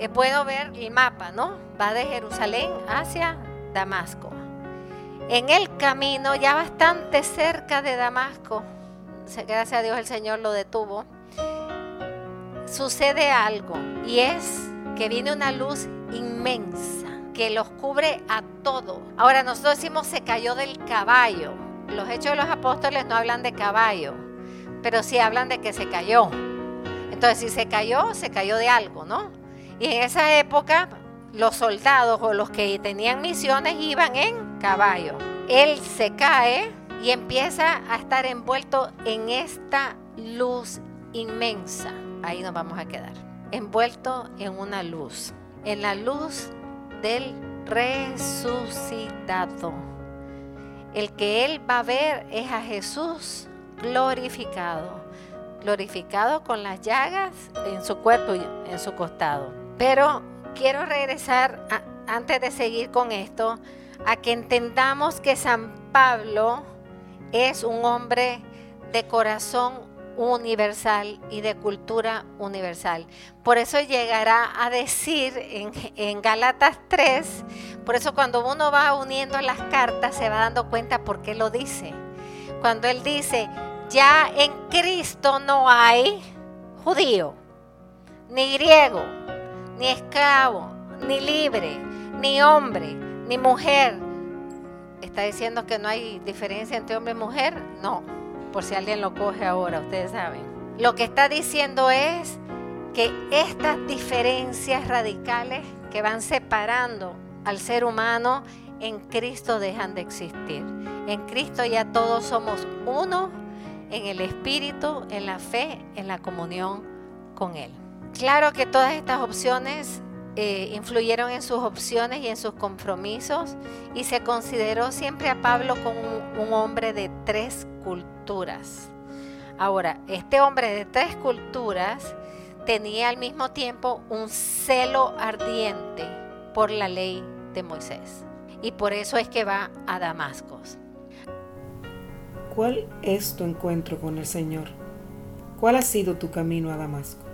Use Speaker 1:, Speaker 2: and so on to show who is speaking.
Speaker 1: eh, puedo ver el mapa, ¿no? Va de Jerusalén hacia Damasco. En el camino, ya bastante cerca de Damasco, gracias a Dios el Señor lo detuvo, sucede algo y es que viene una luz inmensa que los cubre a todo. Ahora nosotros decimos se cayó del caballo. Los hechos de los apóstoles no hablan de caballo, pero sí hablan de que se cayó. Entonces si se cayó, se cayó de algo, ¿no? Y en esa época los soldados o los que tenían misiones iban en caballo. Él se cae y empieza a estar envuelto en esta luz inmensa. Ahí nos vamos a quedar. Envuelto en una luz. En la luz del resucitado. El que él va a ver es a Jesús glorificado. Glorificado con las llagas en su cuerpo y en su costado. Pero quiero regresar, antes de seguir con esto, a que entendamos que San Pablo es un hombre de corazón universal y de cultura universal. Por eso llegará a decir en, en Galatas 3, por eso cuando uno va uniendo las cartas se va dando cuenta por qué lo dice. Cuando él dice, ya en Cristo no hay judío, ni griego, ni esclavo, ni libre, ni hombre, ni mujer. ¿Está diciendo que no hay diferencia entre hombre y mujer? No, por si alguien lo coge ahora, ustedes saben. Lo que está diciendo es que estas diferencias radicales que van separando al ser humano en Cristo dejan de existir. En Cristo ya todos somos uno en el Espíritu, en la fe, en la comunión con Él. Claro que todas estas opciones eh, influyeron en sus opciones y en sus compromisos y se consideró siempre a Pablo como un, hombre de tres culturas. Ahora, este hombre de tres culturas tenía al mismo tiempo un celo ardiente por la ley de Moisés. Y por eso es que va a Damasco.
Speaker 2: ¿Cuál es tu encuentro con el Señor? ¿Cuál ha sido tu camino a Damasco?